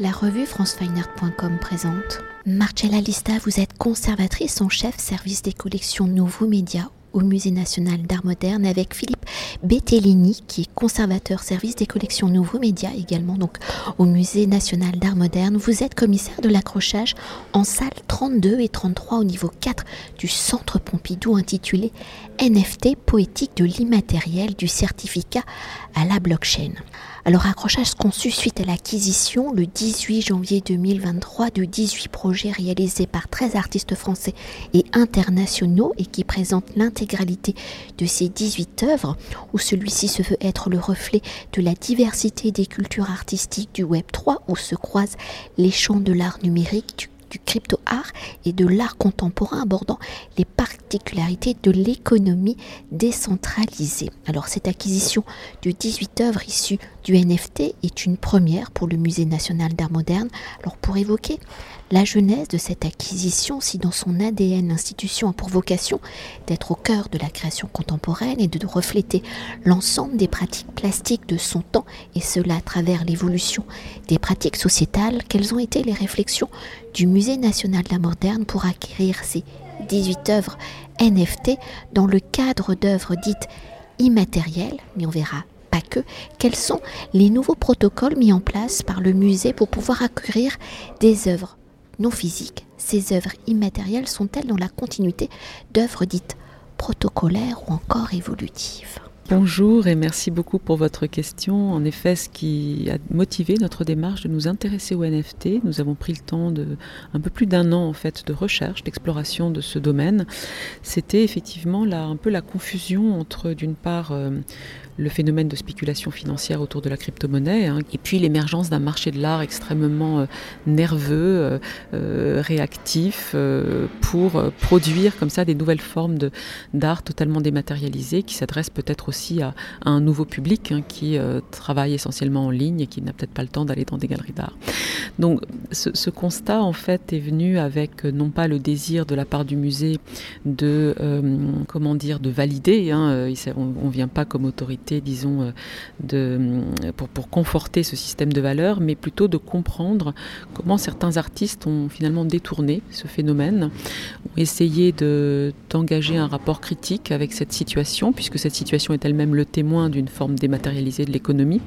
La revue francefineart.com présente Marcella Lista, vous êtes conservatrice en chef service des collections Nouveaux Médias au Musée national d'art moderne avec Philippe Bettellini qui est conservateur service des collections Nouveaux Médias également donc au Musée national d'art moderne. Vous êtes commissaire de l'accrochage en salle 32 et 33 au niveau 4 du Centre Pompidou intitulé NFT poétique de l'immatériel du certificat à la blockchain. Alors accrochage conçu suite à l'acquisition le 18 janvier 2023 de 18 projets réalisés par 13 artistes français et internationaux et qui présentent l'intégralité de ces 18 œuvres où celui-ci se veut être le reflet de la diversité des cultures artistiques du Web 3 où se croisent les champs de l'art numérique, du du crypto-art et de l'art contemporain abordant les particularités de l'économie décentralisée. Alors cette acquisition de 18 œuvres issues du NFT est une première pour le Musée national d'art moderne. Alors pour évoquer la genèse de cette acquisition, si dans son ADN l'institution a pour vocation d'être au cœur de la création contemporaine et de refléter l'ensemble des pratiques plastiques de son temps, et cela à travers l'évolution des pratiques sociétales, quelles ont été les réflexions du Musée national d'art moderne pour acquérir ces 18 œuvres NFT dans le cadre d'œuvres dites immatérielles, mais on verra pas que, quels sont les nouveaux protocoles mis en place par le musée pour pouvoir acquérir des œuvres non physiques, ces œuvres immatérielles sont-elles dans la continuité d'œuvres dites protocolaires ou encore évolutives? Bonjour et merci beaucoup pour votre question. En effet, ce qui a motivé notre démarche de nous intéresser au NFT, nous avons pris le temps de un peu plus d'un an en fait de recherche, d'exploration de ce domaine. C'était effectivement un peu la confusion entre d'une part euh, le phénomène de spéculation financière autour de la crypto-monnaie, hein, et puis l'émergence d'un marché de l'art extrêmement euh, nerveux, euh, euh, réactif, pour produire comme ça des nouvelles formes d'art totalement dématérialisées, qui s'adressent peut-être aussi à, un nouveau public hein, qui travaille essentiellement en ligne et qui n'a peut-être pas le temps d'aller dans des galeries d'art. Donc ce, constat en fait est venu avec non pas le désir de la part du musée de comment dire de valider, hein, on ne vient pas comme autorité disons, euh, de, pour, conforter ce système de valeurs, mais plutôt de comprendre comment certains artistes ont finalement détourné ce phénomène, ont essayé d'engager un rapport critique avec cette situation, puisque cette situation est elle-même le témoin d'une forme dématérialisée de l'économie,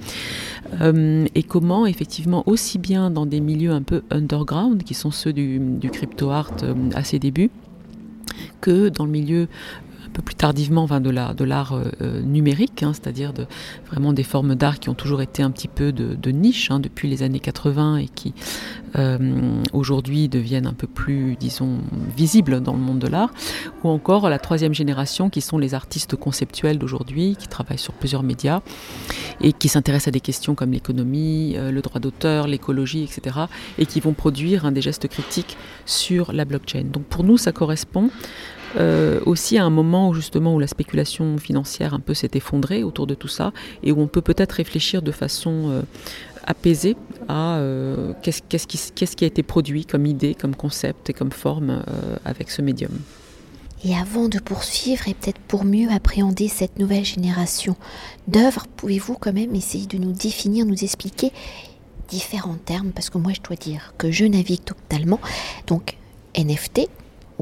euh, et comment effectivement aussi bien dans des milieux un peu underground, qui sont ceux du, du crypto art euh, à ses débuts, que dans le milieu peu plus tardivement de l'art de l'art euh, euh, numérique, hein, c'est-à-dire de, vraiment des formes d'art qui ont toujours été un petit peu de, niche hein, depuis les années 80 et qui euh, aujourd'hui deviennent un peu plus, disons, visibles dans le monde de l'art, ou encore la troisième génération qui sont les artistes conceptuels d'aujourd'hui, qui travaillent sur plusieurs médias et qui s'intéressent à des questions comme l'économie, le droit d'auteur, l'écologie, etc., et qui vont produire des gestes critiques sur la blockchain. Donc pour nous, ça correspond euh, aussi à un moment où justement où la spéculation financière un peu s'est effondrée autour de tout ça et où on peut peut-être réfléchir de façon euh, apaisée à euh, qu'est-ce, qui, a été produit comme idée, comme concept et comme forme avec ce médium. Et avant de poursuivre et peut-être pour mieux appréhender cette nouvelle génération d'œuvres, pouvez-vous quand même essayer de nous définir, nous expliquer différents termes? Parce que moi je dois dire que je navigue totalement. Donc NFT,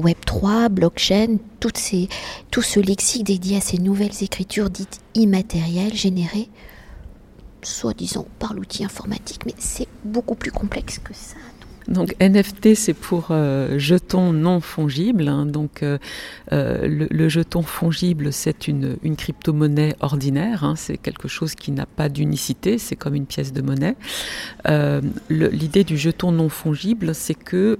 Web3, blockchain, tout ce lexique dédié à ces nouvelles écritures dites immatérielles générées, soi-disant par l'outil informatique, mais c'est beaucoup plus complexe que ça. Donc NFT, c'est pour euh, jeton non fongible. Hein. donc euh, euh, le, jeton fongible, c'est une, une crypto-monnaie ordinaire. Hein. c'est quelque chose qui n'a pas d'unicité. C'est comme une pièce de monnaie. L'idée du jeton non fongible, c'est que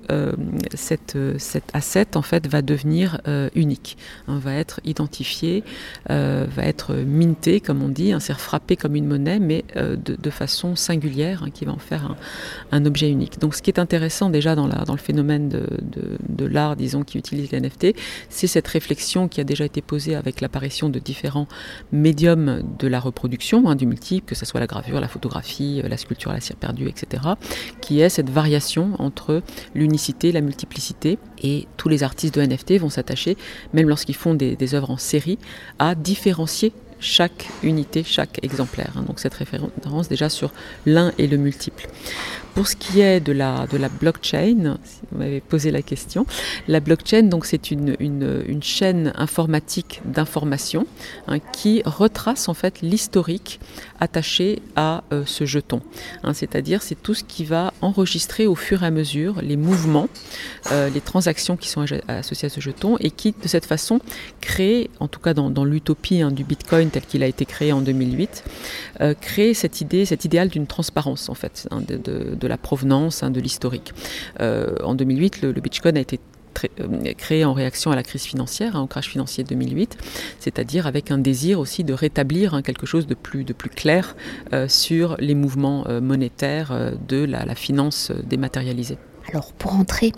cette, cet asset en fait va devenir unique, hein, va être identifié, va être minté, comme on dit, c'est frappé comme une monnaie, mais de, de, façon singulière, qui va en faire un, un objet unique. Donc ce qui est intéressant intéressant déjà dans, le phénomène de, l'art, disons, qui utilise les NFT, c'est cette réflexion qui a déjà été posée avec l'apparition de différents médiums de la reproduction, hein, du multiple, que ce soit la gravure, la photographie, la sculpture à la cire perdue, etc., qui est cette variation entre l'unicité, la multiplicité, et tous les artistes de NFT vont s'attacher, même lorsqu'ils font des, des œuvres en série, à différencier chaque unité, chaque exemplaire. Hein. donc cette référence déjà sur l'un et le multiple. Pour ce qui est de la, de la blockchain, si vous m'avez posé la question, la blockchain, donc c'est une, une, chaîne informatique d'information hein, qui retrace en fait l'historique attaché à euh, ce jeton. Hein, C'est-à-dire c'est tout ce qui va enregistrer au fur et à mesure les mouvements, euh, les transactions qui sont associées à ce jeton et qui de cette façon crée, en tout cas dans, l'utopie hein, du Bitcoin tel qu'il a été créé en 2008, euh, crée cette idée, cet idéal d'une transparence en fait de, de, la provenance, hein, de l'historique. Euh, en 2008, le, Bitcoin a été euh, créé en réaction à la crise financière, hein, au crash financier de 2008, c'est-à-dire avec un désir aussi de rétablir hein, quelque chose de plus, clair euh, sur les mouvements monétaires de la, finance dématérialisée. Alors pour entrer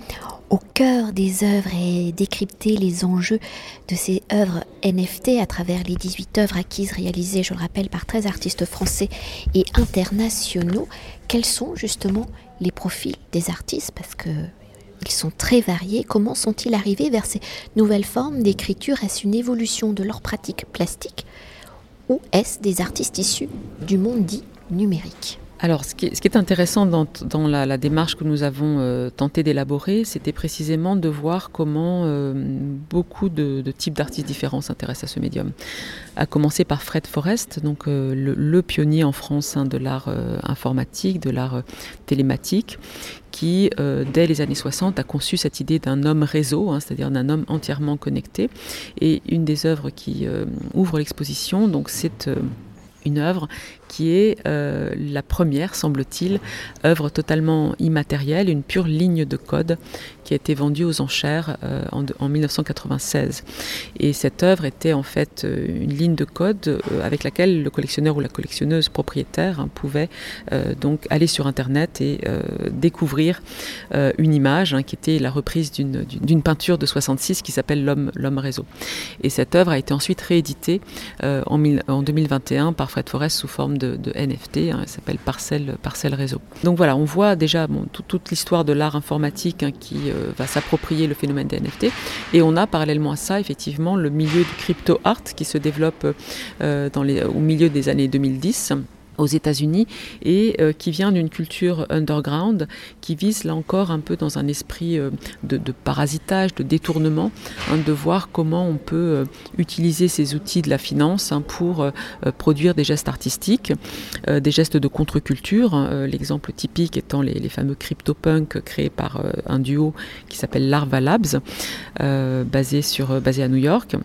au cœur des œuvres et décrypter les enjeux de ces œuvres NFT à travers les 18 œuvres acquises réalisées, je le rappelle, par 13 artistes français et internationaux, quels sont justement les profils des artistes? Parce que ils sont très variés. Comment sont-ils arrivés vers ces nouvelles formes d'écriture? Est-ce une évolution de leur pratique plastique? Ou est-ce des artistes issus du monde dit numérique? Alors, ce qui, est, intéressant dans, la, démarche que nous avons euh, tenté d'élaborer, c'était précisément de voir comment euh, beaucoup de, types d'artistes différents s'intéressent à ce médium. À commencer par Fred Forrest, donc euh, le, pionnier en France hein, de l'art informatique, de l'art télématique, qui, dès les années 60, a conçu cette idée d'un homme réseau, hein, c'est-à-dire d'un homme entièrement connecté. Et une des œuvres qui ouvre l'exposition, donc c'est une œuvre qui est euh, la première, semble-t-il, œuvre totalement immatérielle, une pure ligne de code qui a été vendue aux enchères euh, en, en, 1996. Et cette œuvre était en fait euh, une ligne de code avec laquelle le collectionneur ou la collectionneuse propriétaire hein, pouvait donc aller sur Internet et découvrir une image hein, qui était la reprise d'une peinture de 66 qui s'appelle L'homme réseau. Et cette œuvre a été ensuite rééditée en, en 2021 par Fred Forrest sous forme de, de NFT, hein, s'appelle Parcelle, Parcelle Réseau. Donc voilà, on voit déjà toute l'histoire de l'art informatique hein, qui euh, va s'approprier le phénomène des NFT. Et on a parallèlement à ça, effectivement, le milieu du crypto art qui se développe euh, au milieu des années 2010 aux États-Unis et euh, qui vient d'une culture underground qui vise là encore un peu dans un esprit euh, de, parasitage, de détournement, hein, de voir comment on peut euh, utiliser ces outils de la finance hein, pour produire des gestes artistiques, des gestes de contre-culture. Hein, L'exemple typique étant les, les fameux CryptoPunk créés par un duo qui s'appelle Larva Labs, basé à New York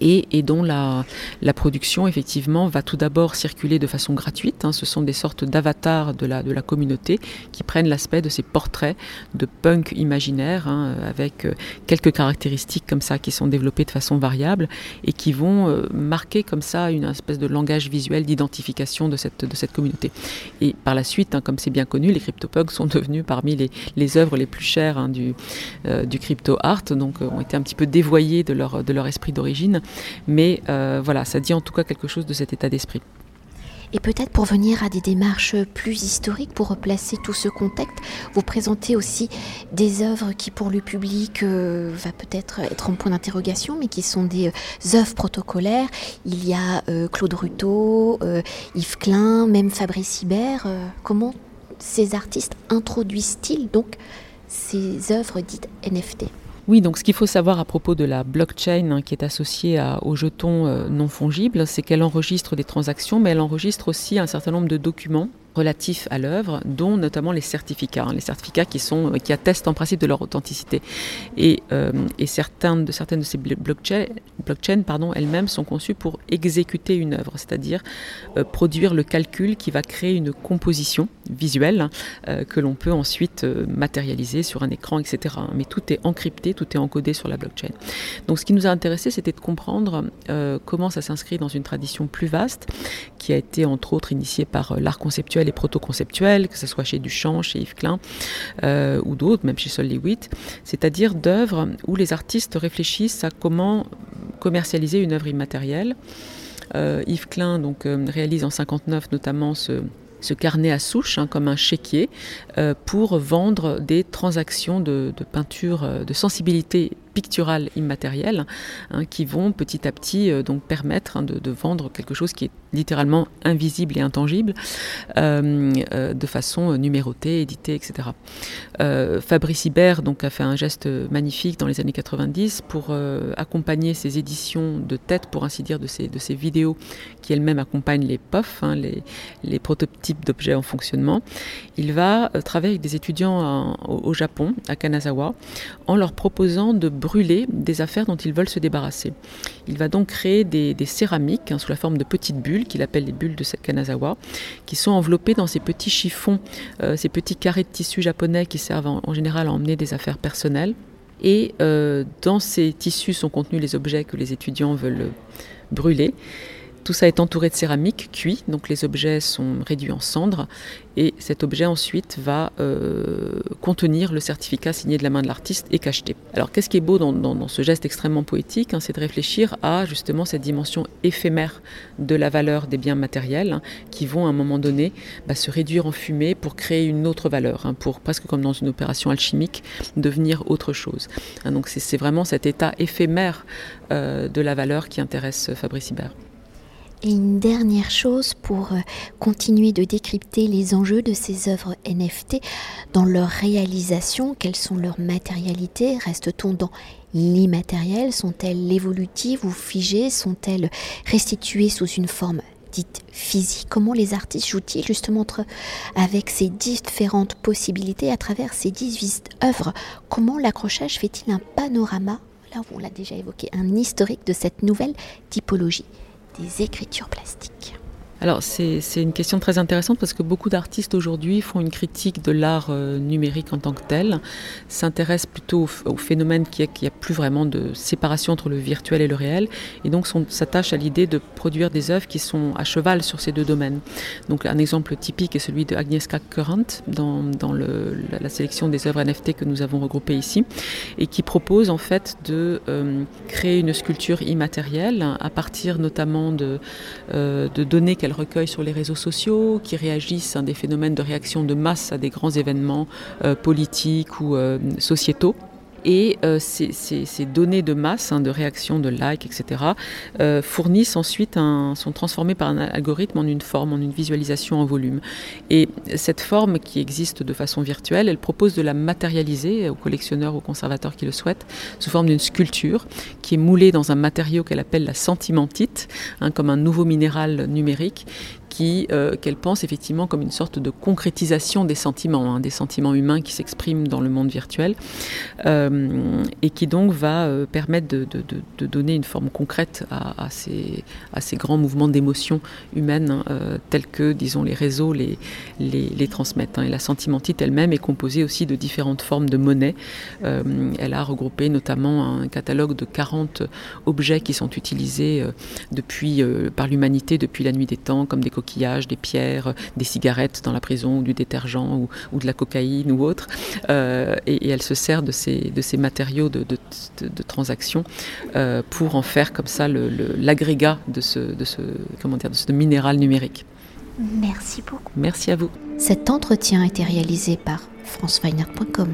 et, et dont la, la, production effectivement va tout d'abord circuler de façon gratuite. Hein. Ce sont des sortes d'avatars de la, de la communauté qui prennent l'aspect de ces portraits de punk imaginaire hein, avec euh, quelques caractéristiques comme ça qui sont développées de façon variable et qui vont euh, marquer comme ça une espèce de langage visuel d'identification de cette, de cette communauté. Et par la suite, hein, comme c'est bien connu, les CryptoPunks sont devenus parmi les, les œuvres les plus chères hein, du, euh, du crypto art, donc euh, ont été un petit peu dévoyés de leur, de leur esprit d'origine mais euh, voilà, ça dit en tout cas quelque chose de cet état d'esprit. Et peut-être pour venir à des démarches plus historiques, pour replacer tout ce contexte, vous présentez aussi des œuvres qui pour le public euh, va peut-être être en point d'interrogation, mais qui sont des euh, œuvres protocolaires. Il y a euh, Claude Ruteau, Yves Klein, même Fabrice Hibert. Comment ces artistes introduisent-ils donc ces œuvres dites NFT oui, donc ce qu'il faut savoir à propos de la blockchain hein, qui est associée aux jetons euh, non fongibles, c'est qu'elle enregistre des transactions, mais elle enregistre aussi un certain nombre de documents relatifs à l'œuvre, dont notamment les certificats, hein, les certificats qui, sont, qui attestent en principe de leur authenticité. Et, euh, et certaines, de, certaines de ces blockchains, blockchain, elles-mêmes sont conçues pour exécuter une œuvre, c'est-à-dire euh, produire le calcul qui va créer une composition visuelle euh, que l'on peut ensuite euh, matérialiser sur un écran, etc. Mais tout est encrypté, tout est encodé sur la blockchain. Donc ce qui nous a intéressé, c'était de comprendre euh, comment ça s'inscrit dans une tradition plus vaste, qui a été entre autres initiée par euh, l'art conceptuel les proto-conceptuels, que ce soit chez Duchamp, chez Yves Klein euh, ou d'autres, même chez Sol Lewitt, c'est-à-dire d'œuvres où les artistes réfléchissent à comment commercialiser une œuvre immatérielle. Euh, Yves Klein donc, euh, réalise en 59 notamment ce, carnet à souche hein, comme un chéquier pour vendre des transactions de, peinture, de sensibilité picturales immatérielles hein, qui vont petit à petit donc permettre hein, de, vendre quelque chose qui est littéralement invisible et intangible de façon numérotée, éditée, etc. Fabrice Hibert donc, a fait un geste magnifique dans les années 90 pour accompagner ces éditions de tête, pour ainsi dire, de ces, de ces vidéos qui elles-mêmes accompagnent les POF, hein, les, les, prototypes d'objets en fonctionnement. Il va euh, travailler avec des étudiants au, Japon, à Kanazawa, en leur proposant de brûler des affaires dont ils veulent se débarrasser. Il va donc créer des, céramiques hein, sous la forme de petites bulles, qu'il appelle les bulles de Kanazawa, qui sont enveloppées dans ces petits chiffons, euh, ces petits carrés de tissu japonais qui servent en, général à emmener des affaires personnelles. Et euh, dans ces tissus sont contenus les objets que les étudiants veulent brûler. Tout ça est entouré de céramique cuit, donc les objets sont réduits en cendres et cet objet ensuite va euh, contenir le certificat signé de la main de l'artiste et cacheté. Alors qu'est-ce qui est beau dans, ce geste extrêmement poétique hein, C'est de réfléchir à justement cette dimension éphémère de la valeur des biens matériels hein, qui vont à un moment donné bah, se réduire en fumée pour créer une autre valeur, hein, pour presque comme dans une opération alchimique, devenir autre chose. donc c'est vraiment cet état éphémère euh, de la valeur qui intéresse Fabrice Hibert. Une dernière chose pour euh, continuer de décrypter les enjeux de ces œuvres NFT dans leur réalisation, quelles sont leurs matérialités? Reste-t-on dans l'immatériel? Sont-elles évolutives ou figées? Sont-elles restituées sous une forme dite physique? Comment les artistes jouent-ils justement avec ces différentes possibilités à travers ces 18 œuvres? Comment l'accrochage fait-il un panorama? Là, on l'a déjà évoqué, un historique de cette nouvelle typologie des écritures plastiques. Alors c'est une question très intéressante parce que beaucoup d'artistes aujourd'hui font une critique de l'art euh, numérique en tant que tel, s'intéressent plutôt au, phénomène qu'il n'y a, plus vraiment de séparation entre le virtuel et le réel, et donc s'attachent à l'idée de produire des œuvres qui sont à cheval sur ces deux domaines. Donc un exemple typique est celui de Agnieszka Current dans, dans la, sélection des œuvres NFT que nous avons regroupées ici, et qui propose en fait de euh, créer une sculpture immatérielle à partir notamment de, euh, de données recueille sur les réseaux sociaux, qui réagissent à des phénomènes de réaction de masse à des grands événements euh, politiques ou euh, sociétaux. Et euh, ces, données de masse, hein, de réaction, de like, etc., euh, fournissent ensuite sont transformées par un algorithme en une forme, en une visualisation en volume. Et cette forme qui existe de façon virtuelle, elle propose de la matérialiser aux collectionneurs, aux conservateurs qui le souhaitent, sous forme d'une sculpture qui est moulée dans un matériau qu'elle appelle la sentimentite, hein, comme un nouveau minéral numérique, euh, qu'elle pense effectivement comme une sorte de concrétisation des sentiments, hein, des sentiments humains qui s'expriment dans le monde virtuel, euh, et qui donc va euh, permettre de, donner une forme concrète à, ces, grands mouvements d'émotions humaines hein, tels que, disons, les réseaux les, les, transmettent. Hein. Et la sentimentite elle-même est composée aussi de différentes formes de monnaie. elle a regroupé notamment un catalogue de 40 objets qui sont utilisés depuis, par l'humanité depuis la nuit des temps, comme des coquilles des pierres, des cigarettes dans la prison, ou du détergent, ou, de la cocaïne ou autre. Euh, et, elle se sert de ces, de ces matériaux de, de, transaction euh, pour en faire comme ça l'agrégat de, ce, de, ce, comment dire, de ce minéral numérique. Merci beaucoup. Merci à vous. Cet entretien a été réalisé par franceweiner.com.